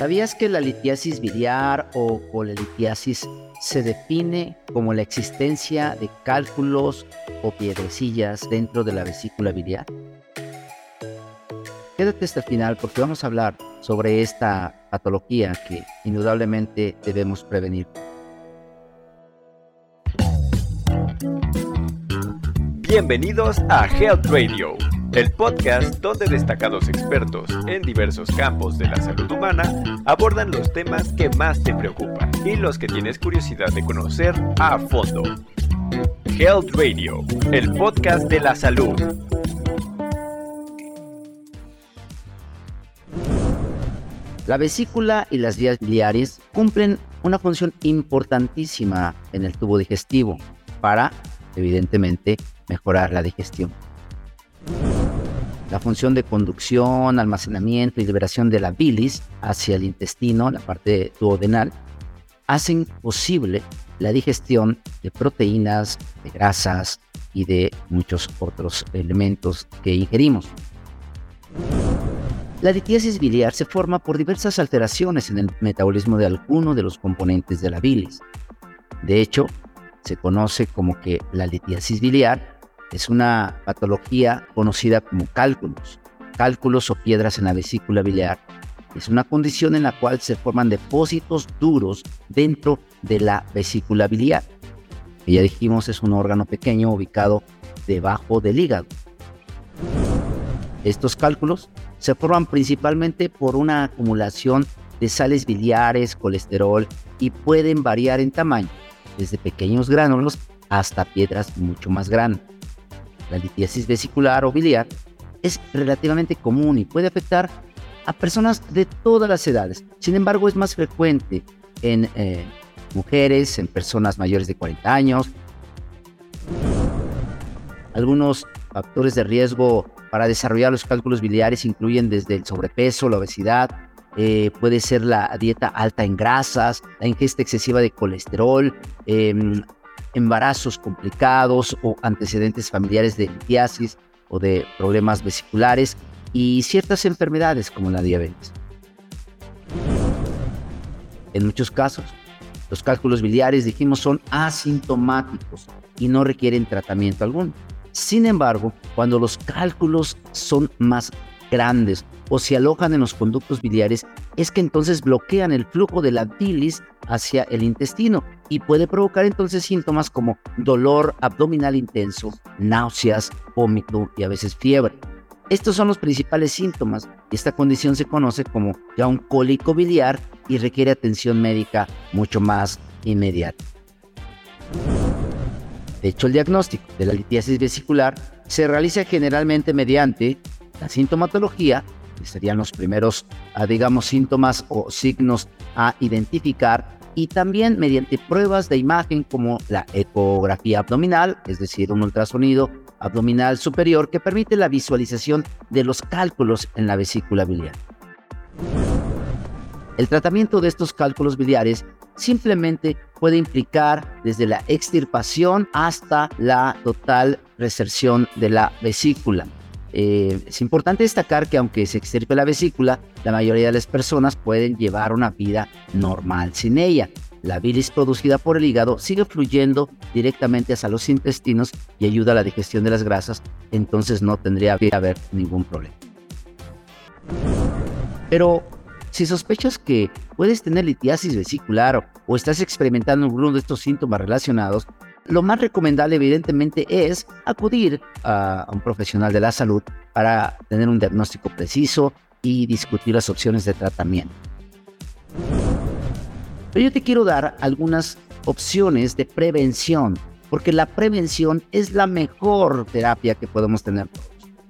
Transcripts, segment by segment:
¿Sabías que la litiasis biliar o colelitiasis se define como la existencia de cálculos o piedrecillas dentro de la vesícula biliar? Quédate hasta el final porque vamos a hablar sobre esta patología que indudablemente debemos prevenir. Bienvenidos a Health Radio el podcast donde destacados expertos en diversos campos de la salud humana abordan los temas que más te preocupan y los que tienes curiosidad de conocer a fondo. Health Radio, el podcast de la salud. La vesícula y las vías biliares cumplen una función importantísima en el tubo digestivo para, evidentemente, mejorar la digestión. La función de conducción, almacenamiento y liberación de la bilis hacia el intestino, la parte duodenal, hacen posible la digestión de proteínas, de grasas y de muchos otros elementos que ingerimos. La litiasis biliar se forma por diversas alteraciones en el metabolismo de alguno de los componentes de la bilis. De hecho, se conoce como que la litiasis biliar es una patología conocida como cálculos, cálculos o piedras en la vesícula biliar. Es una condición en la cual se forman depósitos duros dentro de la vesícula biliar. Ya dijimos es un órgano pequeño ubicado debajo del hígado. Estos cálculos se forman principalmente por una acumulación de sales biliares, colesterol y pueden variar en tamaño, desde pequeños gránulos hasta piedras mucho más grandes. La litiasis vesicular o biliar es relativamente común y puede afectar a personas de todas las edades. Sin embargo, es más frecuente en eh, mujeres, en personas mayores de 40 años. Algunos factores de riesgo para desarrollar los cálculos biliares incluyen desde el sobrepeso, la obesidad, eh, puede ser la dieta alta en grasas, la ingesta excesiva de colesterol, em, embarazos complicados o antecedentes familiares de litiasis o de problemas vesiculares y ciertas enfermedades como la diabetes. En muchos casos, los cálculos biliares, dijimos, son asintomáticos y no requieren tratamiento alguno. Sin embargo, cuando los cálculos son más grandes o se alojan en los conductos biliares, es que entonces bloquean el flujo de la bilis hacia el intestino y puede provocar entonces síntomas como dolor abdominal intenso, náuseas, vómito y a veces fiebre. Estos son los principales síntomas y esta condición se conoce como ya un cólico biliar y requiere atención médica mucho más inmediata. De hecho, el diagnóstico de la litiasis vesicular se realiza generalmente mediante la sintomatología, que serían los primeros, ah, digamos, síntomas o signos a identificar, y también mediante pruebas de imagen como la ecografía abdominal, es decir, un ultrasonido abdominal superior que permite la visualización de los cálculos en la vesícula biliar. El tratamiento de estos cálculos biliares simplemente puede implicar desde la extirpación hasta la total reserción de la vesícula. Eh, es importante destacar que aunque se extirpe la vesícula, la mayoría de las personas pueden llevar una vida normal sin ella. La bilis producida por el hígado sigue fluyendo directamente hacia los intestinos y ayuda a la digestión de las grasas, entonces no tendría que haber ningún problema. Pero si sospechas que puedes tener litiasis vesicular o estás experimentando alguno de estos síntomas relacionados, lo más recomendable evidentemente es acudir a un profesional de la salud para tener un diagnóstico preciso y discutir las opciones de tratamiento. Pero yo te quiero dar algunas opciones de prevención, porque la prevención es la mejor terapia que podemos tener.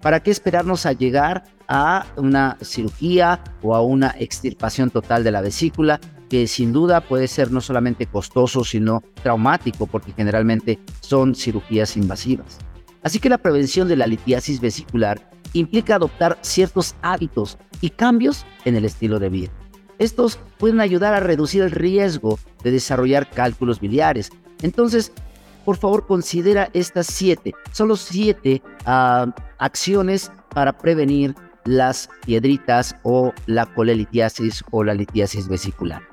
¿Para qué esperarnos a llegar a una cirugía o a una extirpación total de la vesícula que sin duda puede ser no solamente costoso, sino traumático, porque generalmente son cirugías invasivas. Así que la prevención de la litiasis vesicular implica adoptar ciertos hábitos y cambios en el estilo de vida. Estos pueden ayudar a reducir el riesgo de desarrollar cálculos biliares. Entonces, por favor, considera estas siete. Son los siete ah, acciones para prevenir las piedritas o la colelitiasis o la litiasis vesicular.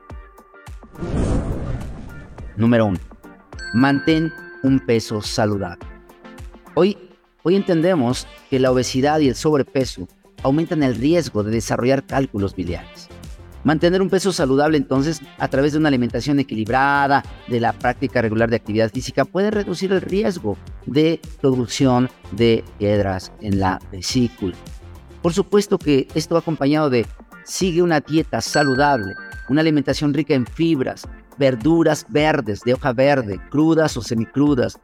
Número 1. Mantén un peso saludable. Hoy, hoy entendemos que la obesidad y el sobrepeso aumentan el riesgo de desarrollar cálculos biliares. Mantener un peso saludable entonces a través de una alimentación equilibrada, de la práctica regular de actividad física, puede reducir el riesgo de producción de piedras en la vesícula. Por supuesto que esto acompañado de sigue una dieta saludable, una alimentación rica en fibras, verduras verdes, de hoja verde, crudas o semicrudas,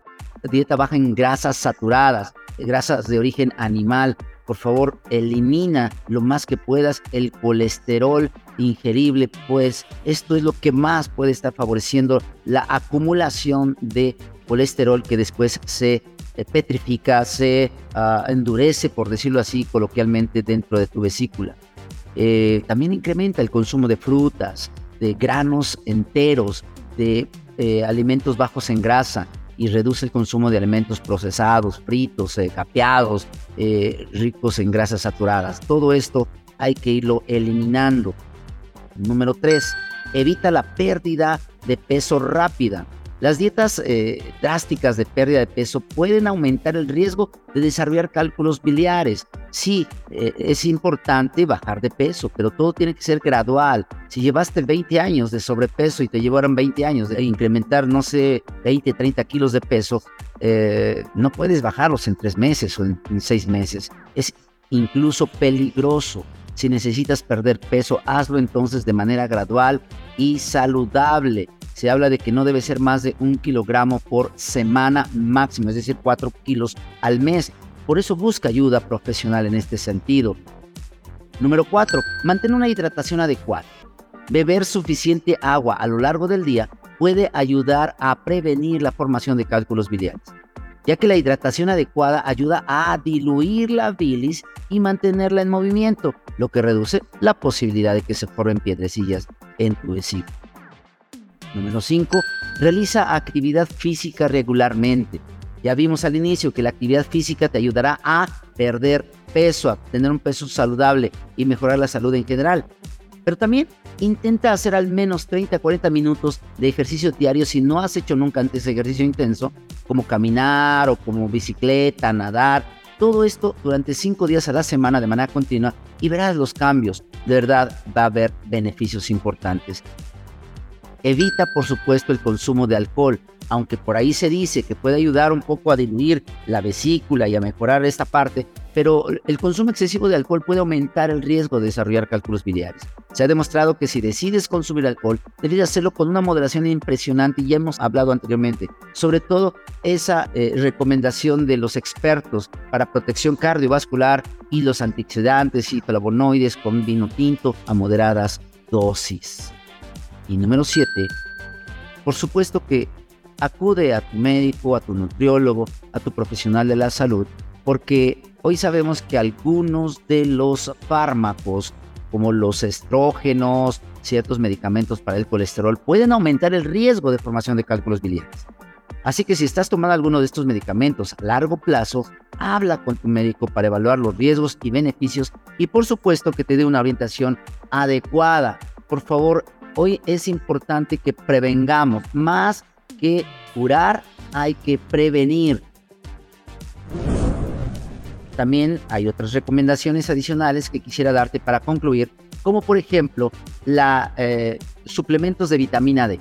dieta baja en grasas saturadas, grasas de origen animal, por favor, elimina lo más que puedas el colesterol ingerible, pues esto es lo que más puede estar favoreciendo la acumulación de colesterol que después se eh, petrifica, se ah, endurece, por decirlo así coloquialmente, dentro de tu vesícula. Eh, también incrementa el consumo de frutas, de granos enteros, de eh, alimentos bajos en grasa, y reduce el consumo de alimentos procesados, fritos, eh, capeados, eh, ricos en grasas saturadas. Todo esto hay que irlo eliminando. Número 3. Evita la pérdida de peso rápida. Las dietas eh, drásticas de pérdida de peso pueden aumentar el riesgo de desarrollar cálculos biliares. Sí, eh, es importante bajar de peso, pero todo tiene que ser gradual. Si llevaste 20 años de sobrepeso y te llevaron 20 años de incrementar, no sé, 20, 30 kilos de peso, eh, no puedes bajarlos en tres meses o en, en seis meses. Es incluso peligroso. Si necesitas perder peso, hazlo entonces de manera gradual y saludable se habla de que no debe ser más de un kilogramo por semana máximo, es decir, cuatro kilos al mes. Por eso busca ayuda profesional en este sentido. Número 4. Mantén una hidratación adecuada. Beber suficiente agua a lo largo del día puede ayudar a prevenir la formación de cálculos biliares, ya que la hidratación adecuada ayuda a diluir la bilis y mantenerla en movimiento, lo que reduce la posibilidad de que se formen piedrecillas en tu vesícula. Número 5. Realiza actividad física regularmente. Ya vimos al inicio que la actividad física te ayudará a perder peso, a tener un peso saludable y mejorar la salud en general. Pero también intenta hacer al menos 30 40 minutos de ejercicio diario si no has hecho nunca antes ejercicio intenso, como caminar o como bicicleta, nadar. Todo esto durante 5 días a la semana de manera continua y verás los cambios. De verdad va a haber beneficios importantes. Evita, por supuesto, el consumo de alcohol, aunque por ahí se dice que puede ayudar un poco a diluir la vesícula y a mejorar esta parte, pero el consumo excesivo de alcohol puede aumentar el riesgo de desarrollar cálculos biliares. Se ha demostrado que si decides consumir alcohol, debes hacerlo con una moderación impresionante y ya hemos hablado anteriormente, sobre todo esa eh, recomendación de los expertos para protección cardiovascular y los antioxidantes y flavonoides con vino tinto a moderadas dosis. Y número 7, por supuesto que acude a tu médico, a tu nutriólogo, a tu profesional de la salud, porque hoy sabemos que algunos de los fármacos, como los estrógenos, ciertos medicamentos para el colesterol, pueden aumentar el riesgo de formación de cálculos biliares. Así que si estás tomando alguno de estos medicamentos a largo plazo, habla con tu médico para evaluar los riesgos y beneficios y por supuesto que te dé una orientación adecuada. Por favor, Hoy es importante que prevengamos, más que curar, hay que prevenir. También hay otras recomendaciones adicionales que quisiera darte para concluir, como por ejemplo la eh, suplementos de vitamina D.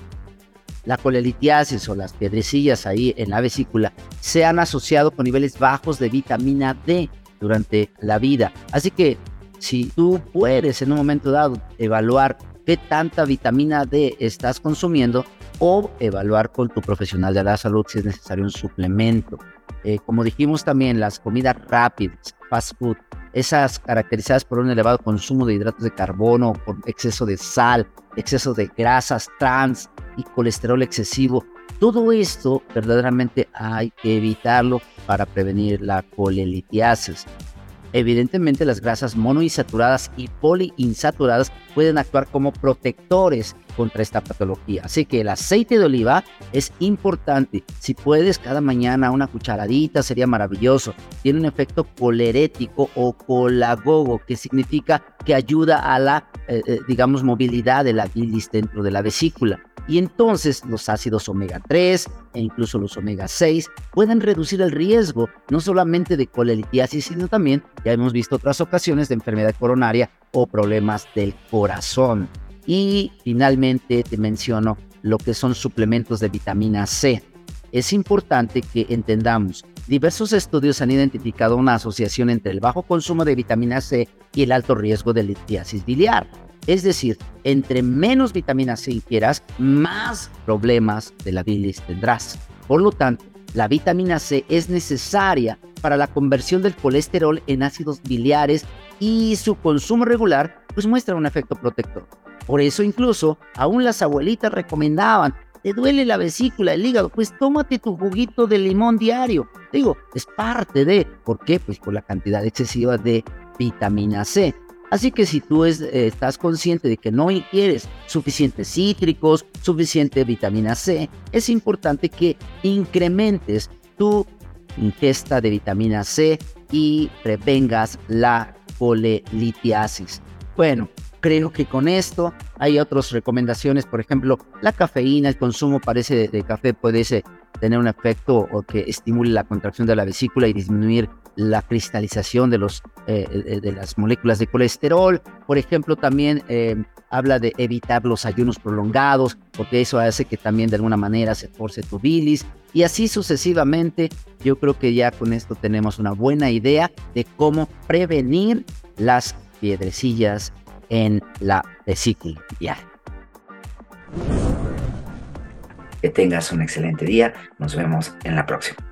La colelitiasis o las piedrecillas ahí en la vesícula se han asociado con niveles bajos de vitamina D durante la vida. Así que si tú puedes en un momento dado evaluar qué tanta vitamina D estás consumiendo o evaluar con tu profesional de la salud si es necesario un suplemento. Eh, como dijimos también, las comidas rápidas, fast food, esas caracterizadas por un elevado consumo de hidratos de carbono, por exceso de sal, exceso de grasas trans y colesterol excesivo, todo esto verdaderamente hay que evitarlo para prevenir la colelitiasis. Evidentemente las grasas monoinsaturadas y poliinsaturadas pueden actuar como protectores contra esta patología. Así que el aceite de oliva es importante. Si puedes cada mañana una cucharadita sería maravilloso. Tiene un efecto colerético o colagogo, que significa que ayuda a la, eh, eh, digamos, movilidad de la bilis dentro de la vesícula. Y entonces los ácidos omega 3 e incluso los omega 6 pueden reducir el riesgo no solamente de colelitiasis, sino también, ya hemos visto otras ocasiones, de enfermedad coronaria o problemas del corazón. Y finalmente te menciono lo que son suplementos de vitamina C. Es importante que entendamos, diversos estudios han identificado una asociación entre el bajo consumo de vitamina C y el alto riesgo de litiasis biliar. Es decir, entre menos vitamina C ingieras, más problemas de la bilis tendrás. Por lo tanto, la vitamina C es necesaria para la conversión del colesterol en ácidos biliares y su consumo regular pues muestra un efecto protector. Por eso incluso aún las abuelitas recomendaban, te duele la vesícula, el hígado, pues tómate tu juguito de limón diario. Digo, es parte de, ¿por qué? Pues por la cantidad excesiva de vitamina C. Así que si tú eh, estás consciente de que no ingieres suficientes cítricos, suficiente vitamina C, es importante que incrementes tu ingesta de vitamina C y prevengas la colelitiasis. Bueno, creo que con esto hay otras recomendaciones, por ejemplo, la cafeína, el consumo parece de, café puede tener un efecto o que estimule la contracción de la vesícula y disminuir la cristalización de, los, eh, eh, de las moléculas de colesterol. Por ejemplo, también eh, habla de evitar los ayunos prolongados, porque eso hace que también de alguna manera se force tu bilis. Y así sucesivamente, yo creo que ya con esto tenemos una buena idea de cómo prevenir las piedrecillas en la vesícula Que tengas un excelente día. Nos vemos en la próxima.